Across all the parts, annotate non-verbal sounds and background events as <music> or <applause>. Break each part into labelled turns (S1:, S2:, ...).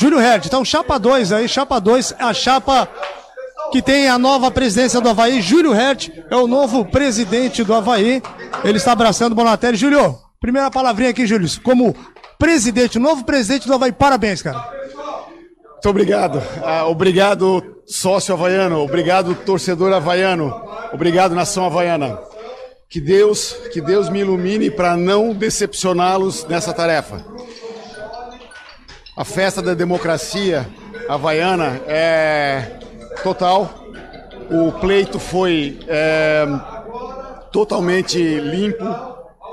S1: Júlio Herd. Então, chapa 2 aí, chapa 2, a chapa que tem a nova presidência do Havaí. Júlio Hert é o novo presidente do Havaí. Ele está abraçando o Bonatelli. Júlio, primeira palavrinha aqui, Júlio. Como presidente, novo presidente do Havaí, parabéns, cara.
S2: Muito obrigado. Ah, obrigado, sócio havaiano. Obrigado, torcedor havaiano. Obrigado, nação havaiana. Que Deus, que Deus me ilumine para não decepcioná-los nessa tarefa. A festa da democracia havaiana é total. O pleito foi é, totalmente limpo.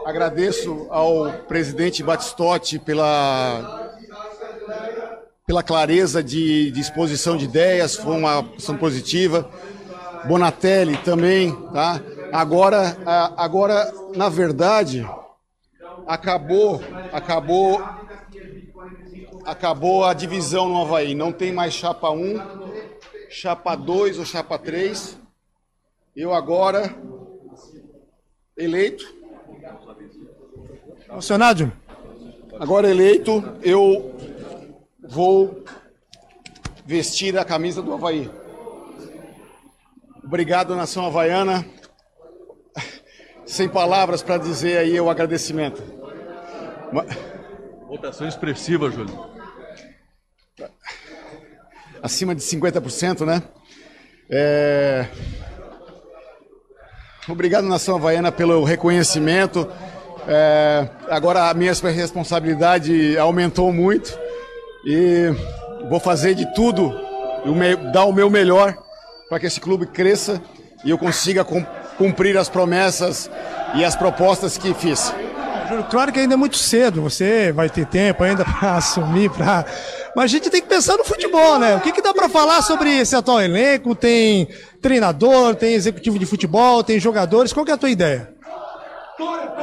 S2: Agradeço ao presidente Batistotti pela, pela clareza de, de exposição de ideias, foi uma ação positiva. Bonatelli também, tá? Agora, agora, na verdade, acabou, acabou, acabou a divisão no Havaí. Não tem mais chapa 1, chapa 2 ou chapa 3. Eu agora, eleito.
S1: Funcionário?
S2: Agora eleito, eu vou vestir a camisa do Havaí. Obrigado, nação havaiana. Sem palavras para dizer aí o agradecimento.
S3: Votação expressiva, Júlio
S2: acima de 50%, né? É... Obrigado, Nação Havaiana, pelo reconhecimento. É... Agora a minha responsabilidade aumentou muito e vou fazer de tudo, dar o meu melhor para que esse clube cresça e eu consiga cumprir as promessas e as propostas que fiz.
S1: Claro que ainda é muito cedo, você vai ter tempo ainda <laughs> para assumir, para mas a gente tem que pensar no futebol, né? O que, que dá para falar sobre esse atual elenco? Tem treinador, tem executivo de futebol, tem jogadores. Qual que é a tua ideia?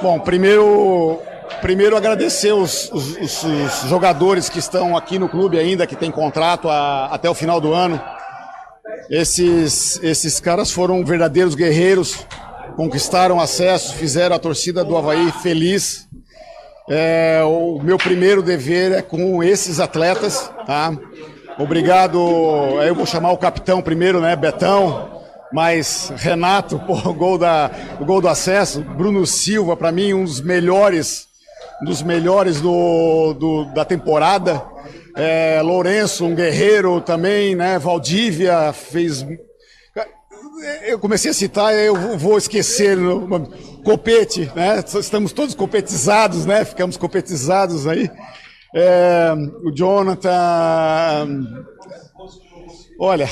S2: Bom, primeiro, primeiro agradecer os, os, os, os jogadores que estão aqui no clube ainda, que tem contrato a, até o final do ano. Esses, esses caras foram verdadeiros guerreiros, conquistaram acesso, fizeram a torcida do Havaí feliz. É, o meu primeiro dever é com esses atletas, tá? Obrigado. Eu vou chamar o capitão primeiro, né? Betão. Mas Renato, <laughs> pô, o gol, da, o gol do acesso. Bruno Silva, para mim, um dos melhores, dos melhores do, do da temporada. É, Lourenço, um guerreiro também, né? Valdívia fez. Eu comecei a citar, eu vou esquecer. Copete, né? Estamos todos competizados, né? Ficamos competizados aí. É, o Jonathan. Olha,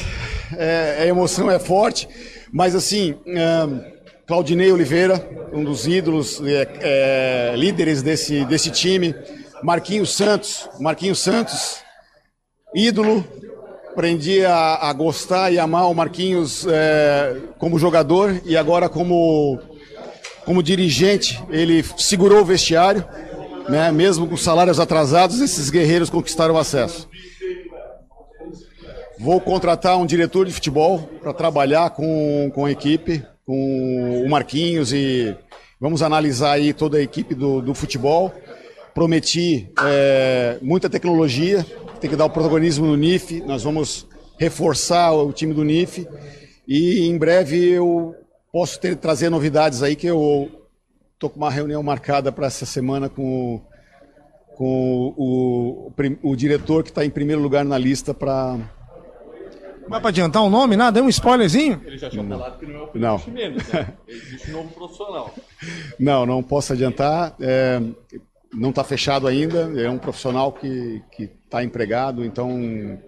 S2: é, a emoção é forte, mas assim, é, Claudinei Oliveira, um dos ídolos, é, é, líderes desse, desse time. Marquinhos Santos, Marquinhos Santos, ídolo. Aprendi a, a gostar e amar o Marquinhos é, como jogador e agora como como dirigente, ele segurou o vestiário, né? mesmo com salários atrasados, esses guerreiros conquistaram o acesso. Vou contratar um diretor de futebol para trabalhar com, com a equipe, com o Marquinhos e vamos analisar aí toda a equipe do, do futebol. Prometi é, muita tecnologia, tem que dar o protagonismo no NIF, nós vamos reforçar o time do NIF e em breve eu posso ter, trazer novidades aí que eu estou com uma reunião marcada para essa semana com, com o, o, o diretor que está em primeiro lugar na lista para
S1: Vai para adiantar o um nome, nada? Deu um spoilerzinho?
S3: Ele já tinha falado que não é o não. menos, né? Existe um novo profissional. <laughs>
S2: Não, não posso adiantar. É, não está fechado ainda. É um profissional que está empregado, então,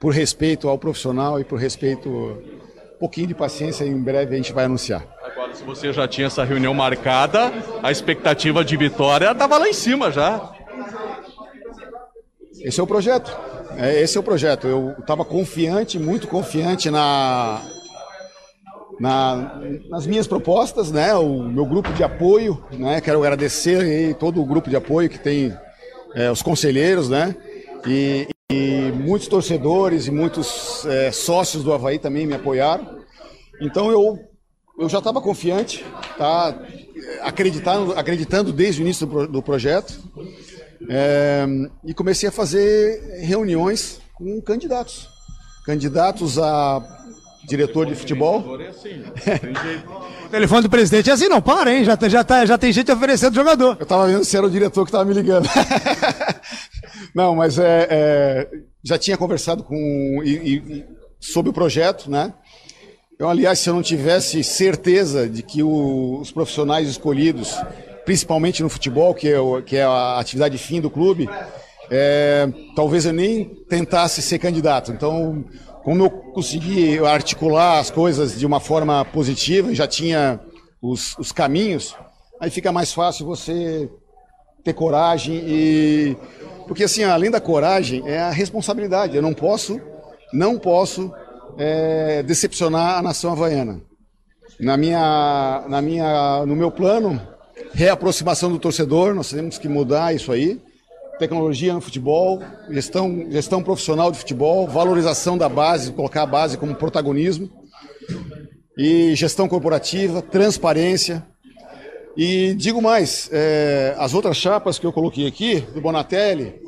S2: por respeito ao profissional e por respeito pouquinho de paciência, em breve a gente vai anunciar.
S3: Agora, se você já tinha essa reunião marcada, a expectativa de vitória estava lá em cima já.
S2: Esse é o projeto. É, esse é o projeto. Eu estava confiante, muito confiante na, na, nas minhas propostas, né? O meu grupo de apoio, né? Quero agradecer aí todo o grupo de apoio que tem é, os conselheiros, né? E, e muitos torcedores e muitos é, sócios do Havaí também me apoiaram. Então eu, eu já estava confiante, tá? acreditando, acreditando desde o início do, do projeto. É, e comecei a fazer reuniões com candidatos. Candidatos a diretor de futebol.
S1: O telefone do presidente é assim, não, para, hein? Já, já, tá, já tem gente oferecendo jogador.
S2: Eu tava vendo se era o diretor que tava me ligando. <laughs> não, mas é, é, já tinha conversado com e, e, sobre o projeto, né? Eu, aliás, se eu não tivesse certeza de que o, os profissionais escolhidos, principalmente no futebol, que é, o, que é a atividade fim do clube, é, talvez eu nem tentasse ser candidato. Então, como eu consegui articular as coisas de uma forma positiva, já tinha os, os caminhos, aí fica mais fácil você ter coragem e porque assim além da coragem é a responsabilidade. Eu não posso, não posso é, decepcionar a nação havaiana. Na minha, na minha, no meu plano, reaproximação do torcedor, nós temos que mudar isso aí. Tecnologia no futebol, gestão, gestão profissional de futebol, valorização da base, colocar a base como protagonismo. E gestão corporativa, transparência. E digo mais, é, as outras chapas que eu coloquei aqui, do Bonatelli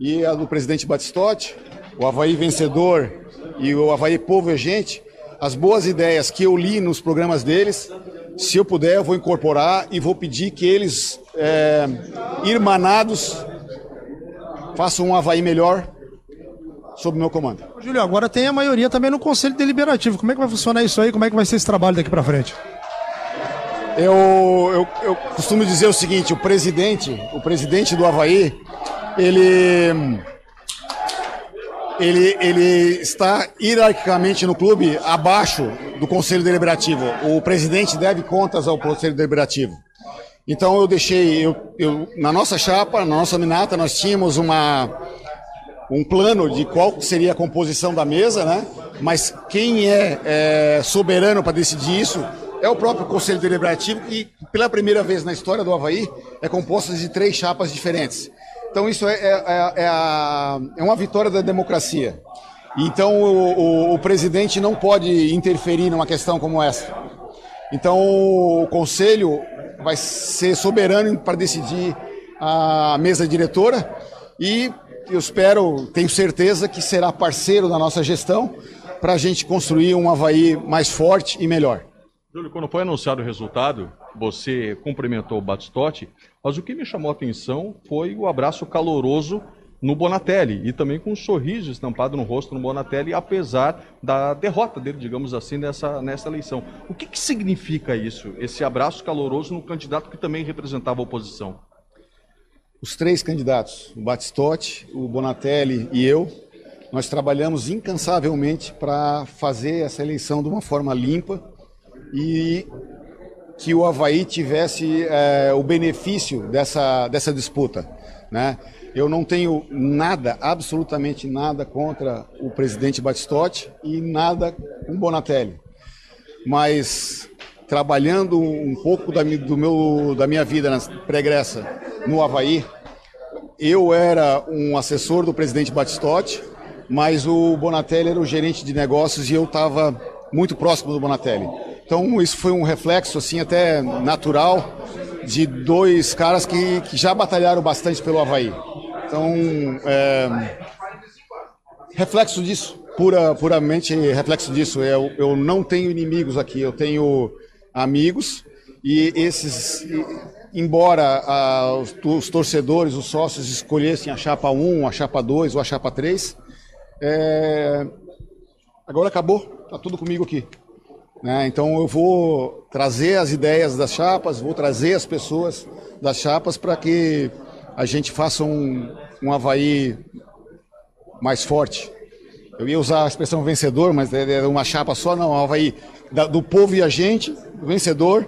S2: e a do presidente Batistotti, o Havaí vencedor e o Havaí Povo e Gente, as boas ideias que eu li nos programas deles, se eu puder, eu vou incorporar e vou pedir que eles, é, irmanados, façam um Havaí melhor sob meu comando.
S1: Júlio, agora tem a maioria também no Conselho Deliberativo. Como é que vai funcionar isso aí? Como é que vai ser esse trabalho daqui para frente?
S2: Eu, eu, eu costumo dizer o seguinte: o presidente, o presidente do Havaí, ele ele, ele está hierarquicamente no clube abaixo do Conselho Deliberativo. O presidente deve contas ao Conselho Deliberativo. Então eu deixei, eu, eu, na nossa chapa, na nossa minata, nós tínhamos uma, um plano de qual seria a composição da mesa, né? Mas quem é, é soberano para decidir isso é o próprio Conselho Deliberativo, que pela primeira vez na história do Havaí é composto de três chapas diferentes. Então isso é, é, é, é, a, é uma vitória da democracia. Então o, o, o, presidente não pode interferir numa questão como essa. Então o conselho vai ser soberano para decidir a mesa diretora e eu espero, tenho certeza que será parceiro da nossa gestão para a gente construir um Havaí mais forte e melhor.
S3: Júlio, quando foi anunciado o resultado, você cumprimentou o Batistotti, mas o que me chamou a atenção foi o abraço caloroso no Bonatelli e também com um sorriso estampado no rosto no Bonatelli, apesar da derrota dele, digamos assim, nessa, nessa eleição. O que, que significa isso, esse abraço caloroso no candidato que também representava a oposição?
S2: Os três candidatos, o Batistotti, o Bonatelli e eu, nós trabalhamos incansavelmente para fazer essa eleição de uma forma limpa, e que o Havaí tivesse é, o benefício dessa, dessa disputa. Né? Eu não tenho nada, absolutamente nada contra o presidente Batistotti e nada com Bonatelli. Mas trabalhando um pouco da, do meu, da minha vida pregressa no Havaí, eu era um assessor do presidente Batistotti, mas o Bonatelli era o gerente de negócios e eu estava muito próximo do Bonatelli. Então isso foi um reflexo assim até natural de dois caras que, que já batalharam bastante pelo Havaí. Então, é, reflexo disso, pura, puramente reflexo disso. Eu, eu não tenho inimigos aqui, eu tenho amigos e esses, embora os, os, torcedores, os sócios escolhessem a chapa 1, a chapa 2 ou a chapa 3, é, agora acabou, tá tudo comigo aqui. Né? Então eu vou trazer as ideias das chapas, vou trazer as pessoas das chapas para que a gente faça um, um Havaí mais forte. Eu ia usar a expressão vencedor, mas é uma chapa só, não. Havaí do povo e a gente, vencedor,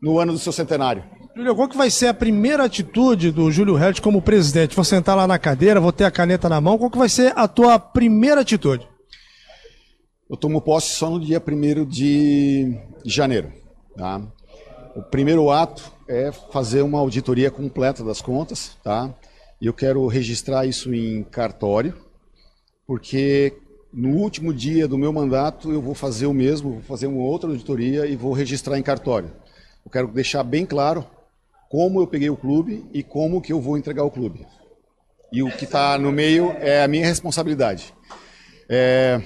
S2: no ano do seu centenário.
S1: Júlio, qual que vai ser a primeira atitude do Júlio Hertz como presidente? Vou sentar lá na cadeira, vou ter a caneta na mão. Qual que vai ser a tua primeira atitude?
S2: Eu tomo posse só no dia 1 de janeiro. Tá? O primeiro ato é fazer uma auditoria completa das contas, tá? E eu quero registrar isso em cartório, porque no último dia do meu mandato eu vou fazer o mesmo, vou fazer uma outra auditoria e vou registrar em cartório. Eu quero deixar bem claro como eu peguei o clube e como que eu vou entregar o clube. e o que está no meio é a minha responsabilidade. É,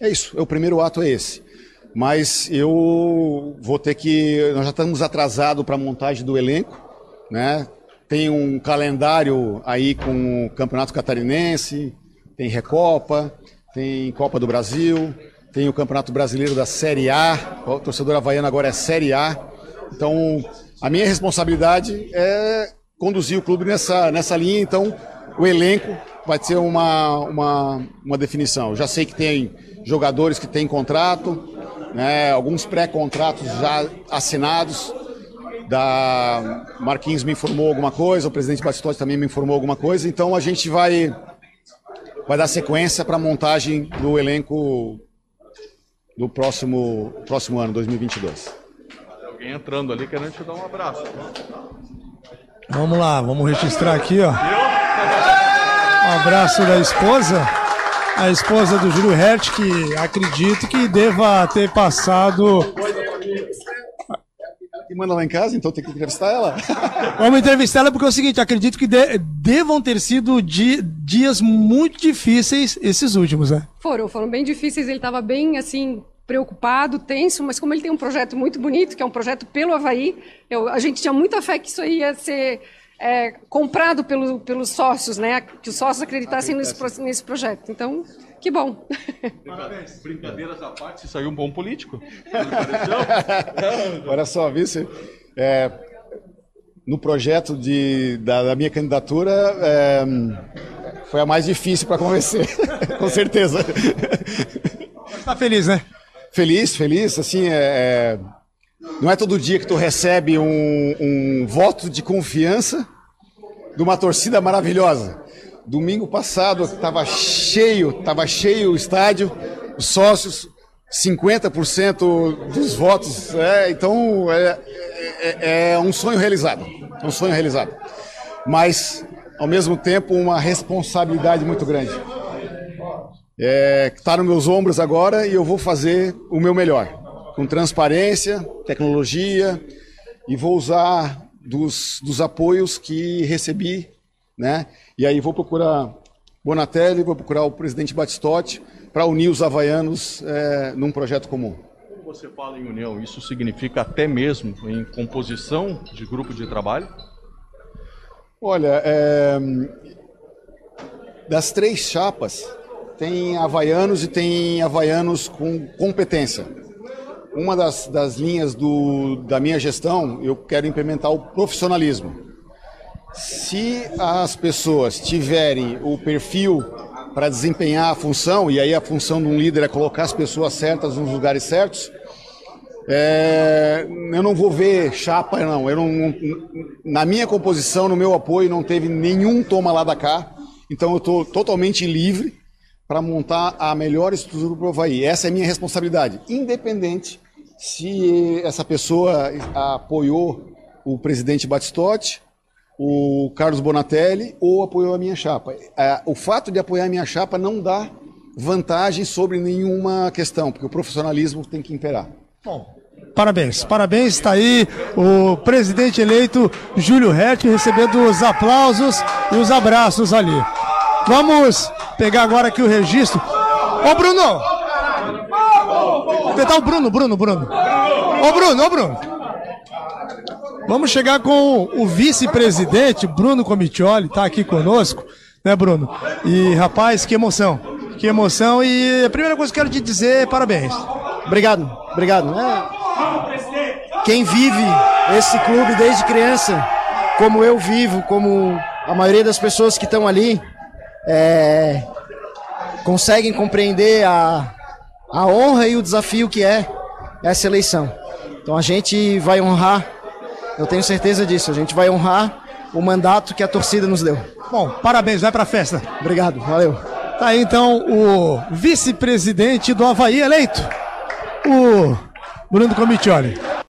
S2: é isso, é o primeiro ato é esse. Mas eu vou ter que. Nós já estamos atrasados para a montagem do elenco, né? Tem um calendário aí com o Campeonato Catarinense, tem Recopa, tem Copa do Brasil, tem o Campeonato Brasileiro da Série A, o torcedor havaiano agora é Série A. Então, a minha responsabilidade é conduzir o clube nessa, nessa linha, então o elenco vai ser uma, uma, uma definição. Eu já sei que tem jogadores que têm contrato, né, alguns pré-contratos já assinados. Da Marquinhos me informou alguma coisa, o presidente Batistotti também me informou alguma coisa, então a gente vai, vai dar sequência para a montagem do elenco do próximo, próximo ano, 2022.
S3: Alguém entrando ali querendo te dar um abraço.
S1: Vamos lá, vamos registrar aqui, ó. Um abraço da esposa, a esposa do Júlio Hert, que acredito que deva ter passado.
S2: Que manda lá em casa, então tem que entrevistar ela. <laughs>
S1: Vamos entrevistar ela porque é o seguinte, acredito que de, devam ter sido di, dias muito difíceis esses últimos, né?
S4: Foram, foram bem difíceis. Ele estava bem assim preocupado, tenso, mas como ele tem um projeto muito bonito, que é um projeto pelo Havaí, eu, a gente tinha muita fé que isso aí ia ser é, comprado pelo, pelos sócios, né? Que os sócios acreditassem nesse, nesse projeto. Então, que bom.
S3: Parabéns. Brincadeiras à parte, você saiu um bom político.
S2: Olha só, vice. É, no projeto de, da, da minha candidatura, é, foi a mais difícil para convencer, <laughs> com certeza.
S1: Está feliz, né?
S2: Feliz, feliz. Assim, é, é não é todo dia que tu recebe um, um voto de confiança de uma torcida maravilhosa. Domingo passado estava cheio, estava cheio o estádio, os sócios, 50% dos votos. É, então é, é, é, um sonho realizado, um sonho realizado. Mas ao mesmo tempo uma responsabilidade muito grande. Está nos meus ombros agora e eu vou fazer o meu melhor com transparência, tecnologia e vou usar dos, dos apoios que recebi, né? E aí vou procurar Bonatelli, vou procurar o presidente Batistotti para unir os havaianos é, num projeto comum.
S3: Você fala em união, isso significa até mesmo em composição de grupo de trabalho?
S2: Olha, é, das três chapas, tem havaianos e tem havaianos com competência uma das, das linhas do, da minha gestão, eu quero implementar o profissionalismo. Se as pessoas tiverem o perfil para desempenhar a função, e aí a função de um líder é colocar as pessoas certas nos lugares certos, é, eu não vou ver chapa, não. Eu não. Na minha composição, no meu apoio, não teve nenhum toma lá da cá. Então eu estou totalmente livre para montar a melhor estrutura para o Havaí. Essa é a minha responsabilidade, independente se essa pessoa apoiou o presidente Batistotti, o Carlos Bonatelli ou apoiou a minha chapa. É, o fato de apoiar a minha chapa não dá vantagem sobre nenhuma questão, porque o profissionalismo tem que imperar.
S1: Bom, parabéns, parabéns, está aí o presidente eleito Júlio Hert recebendo os aplausos e os abraços ali. Vamos pegar agora aqui o registro. Ô Bruno, tentar o Bruno, Bruno, Bruno. Ô Bruno, ô Bruno. Vamos chegar com o vice-presidente, Bruno Comitioli, tá aqui conosco, né, Bruno? E, rapaz, que emoção. Que emoção. E a primeira coisa que eu quero te dizer é parabéns.
S5: Obrigado, obrigado. É... Quem vive esse clube desde criança, como eu vivo, como a maioria das pessoas que estão ali, é... conseguem compreender a, a honra e o desafio que é essa eleição. Então a gente vai honrar, eu tenho certeza disso, a gente vai honrar o mandato que a torcida nos deu.
S1: Bom, parabéns, vai pra festa.
S5: Obrigado, valeu.
S1: Tá aí então o vice-presidente do Havaí eleito, o Bruno Comitioli.